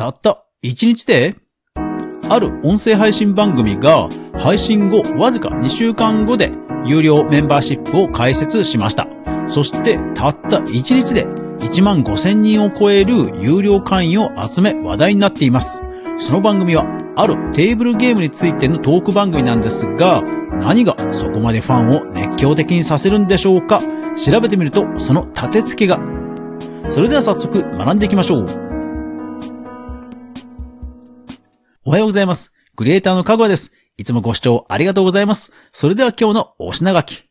たった1日で、ある音声配信番組が配信後わずか2週間後で有料メンバーシップを開設しました。そしてたった1日で1万5000人を超える有料会員を集め話題になっています。その番組はあるテーブルゲームについてのトーク番組なんですが、何がそこまでファンを熱狂的にさせるんでしょうか？調べてみるとその立て付けが。それでは早速学んでいきましょう。おはようございます。クリエイターのかぐわです。いつもご視聴ありがとうございます。それでは今日のお品書き。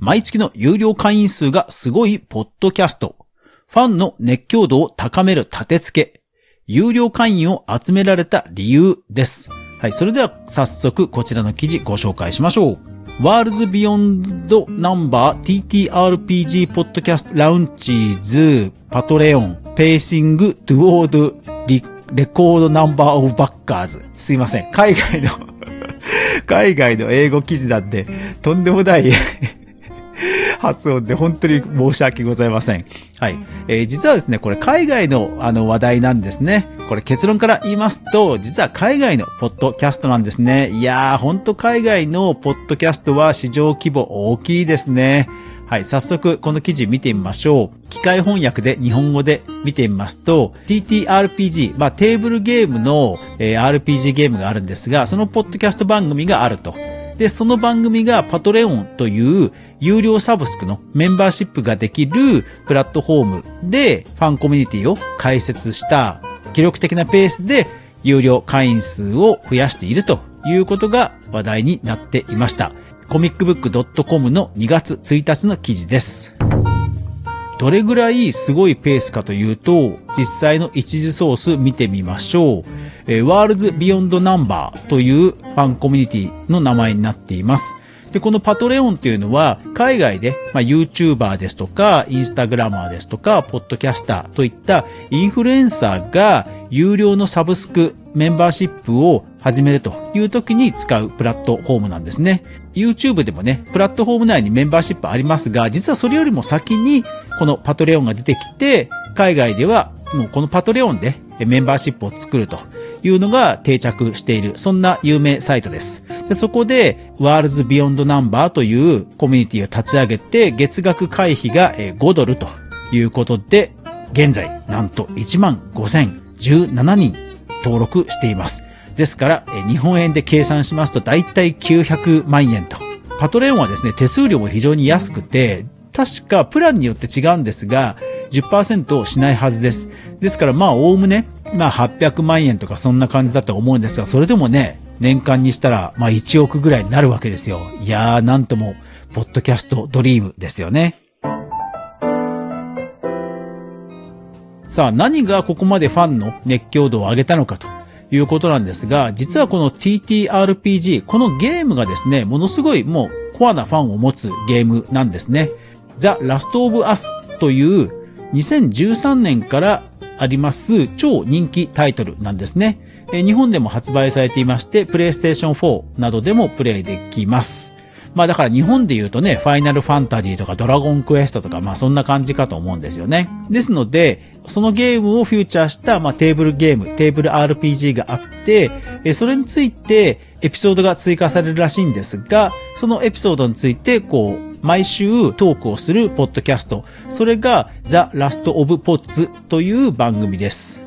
毎月の有料会員数がすごいポッドキャスト。ファンの熱狂度を高める立て付け。有料会員を集められた理由です。はい。それでは早速こちらの記事ご紹介しましょう。ワールズビヨンドナンバー TTRPG podcast launches Patreon pacing to already record number of backers。すいません。海外の 海外の英語記事なんで、とんでもない 発音で本当に申し訳ございません。はい。えー、実はですね、これ海外のあの話題なんですね。これ結論から言いますと、実は海外のポッドキャストなんですね。いやー、ほんと海外のポッドキャストは市場規模大きいですね。はい、早速この記事見てみましょう。機械翻訳で日本語で見てみますと、TTRPG、まあテーブルゲームの、えー、RPG ゲームがあるんですが、そのポッドキャスト番組があると。で、その番組がパトレオンという有料サブスクのメンバーシップができるプラットフォームでファンコミュニティを開設した記録的なペースで有料会員数を増やしているということが話題になっていました。ComicBook.com の2月1日の記事です。どれぐらいすごいペースかというと、実際の一次ソース見てみましょう。えー、 Worlds Beyond Number というファンコミュニティの名前になっています。で、このパトレオンっていうのは、海外で、まあ、YouTuber ですとか、インスタグラマーですとか、ポッドキャスターといったインフルエンサーが有料のサブスクメンバーシップを始めるという時に使うプラットフォームなんですね。YouTube でもね、プラットフォーム内にメンバーシップありますが、実はそれよりも先にこのパトレオンが出てきて、海外ではもうこのパトレオンでメンバーシップを作るというのが定着している、そんな有名サイトです。でそこで、ワールズビヨンドナンバーというコミュニティを立ち上げて、月額会費が5ドルということで、現在、なんと1万5017人登録しています。ですから、日本円で計算しますと、だいたい900万円と。パトレオンはですね、手数料も非常に安くて、確かプランによって違うんですが、10%しないはずです。ですから、まあ、おおむね、まあ、800万円とかそんな感じだと思うんですが、それでもね、年間にしたら、まあ、1億ぐらいになるわけですよ。いやー、なんとも、ポッドキャストドリームですよね。さあ、何がここまでファンの熱狂度を上げたのかということなんですが、実はこの TTRPG、このゲームがですね、ものすごいもうコアなファンを持つゲームなんですね。ザ・ラスト・オブ・アスという2013年からあります超人気タイトルなんですね。日本でも発売されていまして、プレイステーション4などでもプレイできます。まあだから日本で言うとね、ファイナルファンタジーとかドラゴンクエストとか、まあそんな感じかと思うんですよね。ですので、そのゲームをフューチャーした、まあテーブルゲーム、テーブル RPG があって、それについてエピソードが追加されるらしいんですが、そのエピソードについて、こう、毎週トークをするポッドキャスト。それが The Last of Pods という番組です。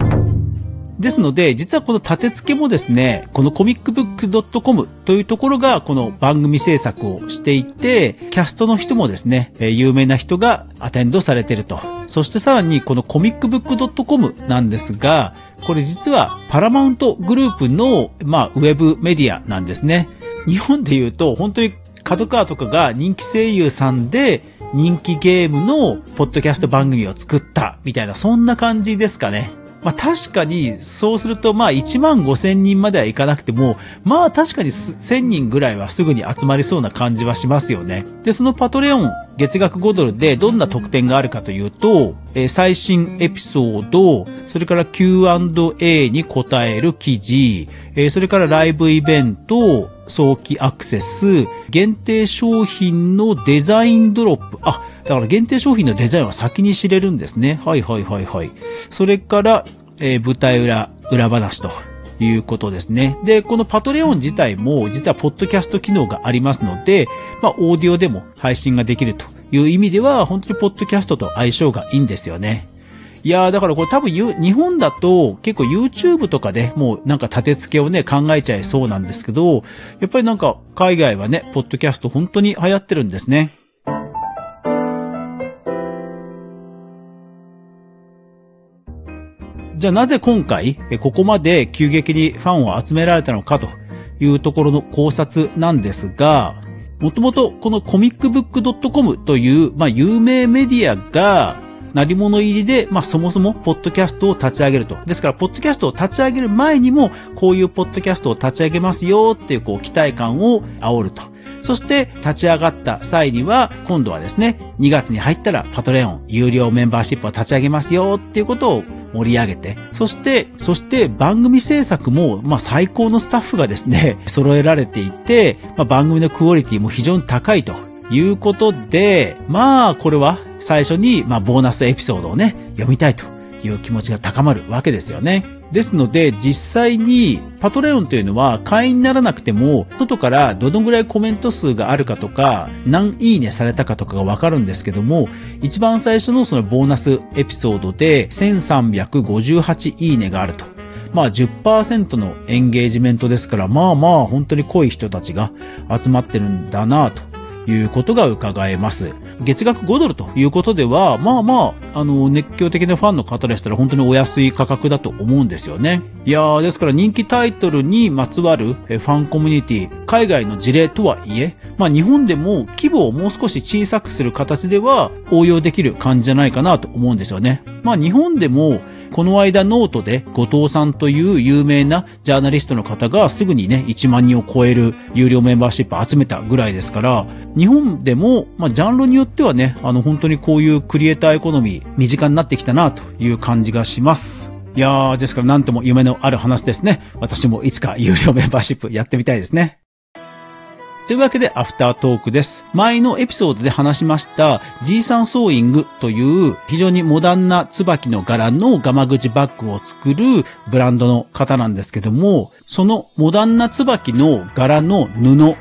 ですので、実はこの立て付けもですね、このコミックブック .com というところがこの番組制作をしていて、キャストの人もですね、有名な人がアテンドされていると。そしてさらにこのコミックブック .com なんですが、これ実はパラマウントグループの、まあ、ウェブメディアなんですね。日本で言うと、本当に角川とかが人気声優さんで人気ゲームのポッドキャスト番組を作ったみたいな、そんな感じですかね。まあ確かに、そうするとまあ1万5千人まではいかなくても、まあ確かに1000人ぐらいはすぐに集まりそうな感じはしますよね。で、そのパトレオン月額5ドルでどんな特典があるかというと、えー、最新エピソード、それから Q&A に答える記事、えー、それからライブイベント、早期アクセス、限定商品のデザインドロップ。あ、だから限定商品のデザインは先に知れるんですね。はいはいはいはい。それから、えー、舞台裏、裏話ということですね。で、このパトレオン自体も実はポッドキャスト機能がありますので、まあ、オーディオでも配信ができるという意味では、本当にポッドキャストと相性がいいんですよね。いやー、だからこれ多分日本だと結構 YouTube とかでもうなんか立て付けをね考えちゃいそうなんですけど、やっぱりなんか海外はね、ポッドキャスト本当に流行ってるんですね。じゃあなぜ今回、ここまで急激にファンを集められたのかというところの考察なんですが、もともとこのコミックブックドットコムという、まあ、有名メディアが、なり物入りで、まあそもそもポッドキャストを立ち上げると。ですから、ポッドキャストを立ち上げる前にも、こういうポッドキャストを立ち上げますよっていうこう期待感を煽ると。そして立ち上がった際には、今度はですね、2月に入ったらパトレオン有料メンバーシップを立ち上げますよっていうことを盛り上げて、そして、そして番組制作も、まあ最高のスタッフがですね、揃えられていて、まあ番組のクオリティも非常に高いということで、まあこれは最初に、まあボーナスエピソードをね、読みたいという気持ちが高まるわけですよね。ですので、実際にパトレオンというのは会員にならなくても、外からどのぐらいコメント数があるかとか、何いいねされたかとかがわかるんですけども、一番最初のそのボーナスエピソードで1358いいねがあると。まあ10%のエンゲージメントですから、まあまあ本当に濃い人たちが集まってるんだなということが伺えます。月額5ドルということでは、まあまあ、あの、熱狂的なファンの方でしたら本当にお安い価格だと思うんですよね。いやー、ですから人気タイトルにまつわるファンコミュニティ、海外の事例とはいえ、まあ日本でも規模をもう少し小さくする形では応用できる感じじゃないかなと思うんですよね。まあ日本でもこの間ノートで後藤さんという有名なジャーナリストの方がすぐにね、1万人を超える有料メンバーシップ集めたぐらいですから、日本でも、まあ、ジャンルによってはね、あの、本当にこういうクリエイターエコノミー、身近になってきたなという感じがします。いやー、ですからなんとも夢のある話ですね。私もいつか有料メンバーシップやってみたいですね。というわけで、アフタートークです。前のエピソードで話しました、G サンソーイングという非常にモダンな椿の柄のガマ口バッグを作るブランドの方なんですけども、そのモダンな椿の柄の布を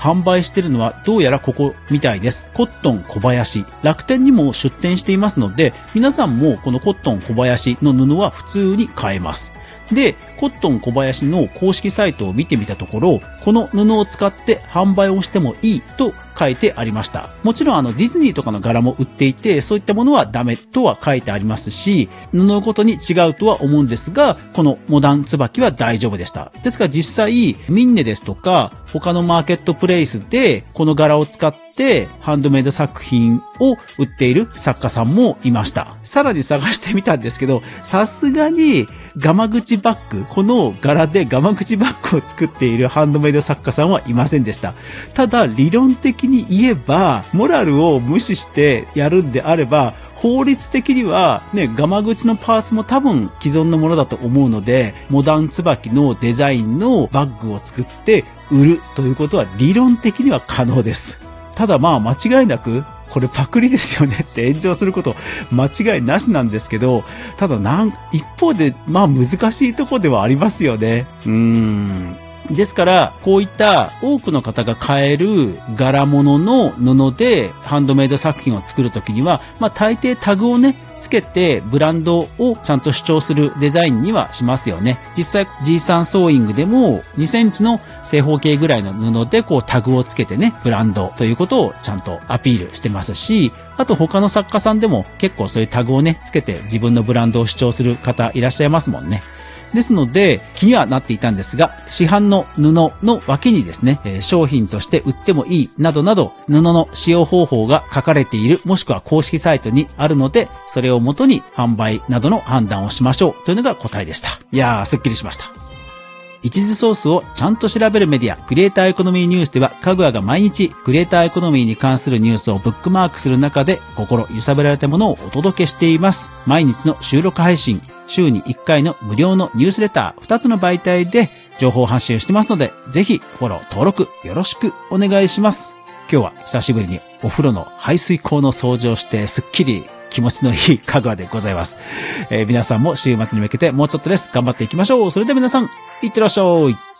販売してるのはどうやらここみたいです。コットン小林。楽天にも出店していますので、皆さんもこのコットン小林の布は普通に買えます。で、コットン小林の公式サイトを見てみたところ、この布を使って販売をしてもいいと書いてありました。もちろんあのディズニーとかの柄も売っていて、そういったものはダメとは書いてありますし、布ごとに違うとは思うんですが、このモダン椿は大丈夫でした。ですから実際、ミンネですとか、他のマーケットプレイスでこの柄を使ってハンドメイド作品を売っている作家さんもいました。さらに探してみたんですけど、さすがにガマ口バッグ、この柄でガマ口バッグを作っているハンドメイド作家さんはいませんでした。ただ理論的に言えば、モラルを無視してやるんであれば、法律的にはね、ガマ口のパーツも多分既存のものだと思うので、モダン椿のデザインのバッグを作って売るということは理論的には可能です。ただまあ間違いなく、これパクリですよねって炎上すること間違いなしなんですけど、ただなん、一方でまあ難しいとこではありますよね。うーん。ですから、こういった多くの方が買える柄物の布でハンドメイド作品を作るときには、まあ大抵タグをね、つけてブランドをちゃんと主張するデザインにはしますよね。実際 G3 ソーイングでも2センチの正方形ぐらいの布でこうタグをつけてね、ブランドということをちゃんとアピールしてますし、あと他の作家さんでも結構そういうタグをね、つけて自分のブランドを主張する方いらっしゃいますもんね。ですので、気にはなっていたんですが、市販の布の脇にですね、商品として売ってもいい、などなど、布の使用方法が書かれている、もしくは公式サイトにあるので、それをもとに販売などの判断をしましょう、というのが答えでした。いやー、すっきりしました。一時ソースをちゃんと調べるメディア、クリエイターエコノミーニュースでは、かぐわが毎日、クリエイターエコノミーに関するニュースをブックマークする中で、心揺さぶられたものをお届けしています。毎日の収録配信、週に1回の無料のニュースレター、2つの媒体で情報発信してますので、ぜひフォロー、登録よろしくお願いします。今日は久しぶりにお風呂の排水口の掃除をしてすっきり気持ちのいいかぐわでございます。えー皆さんも週末に向けてもうちょっとです。頑張っていきましょう。それでは皆さん、いってらっしゃい。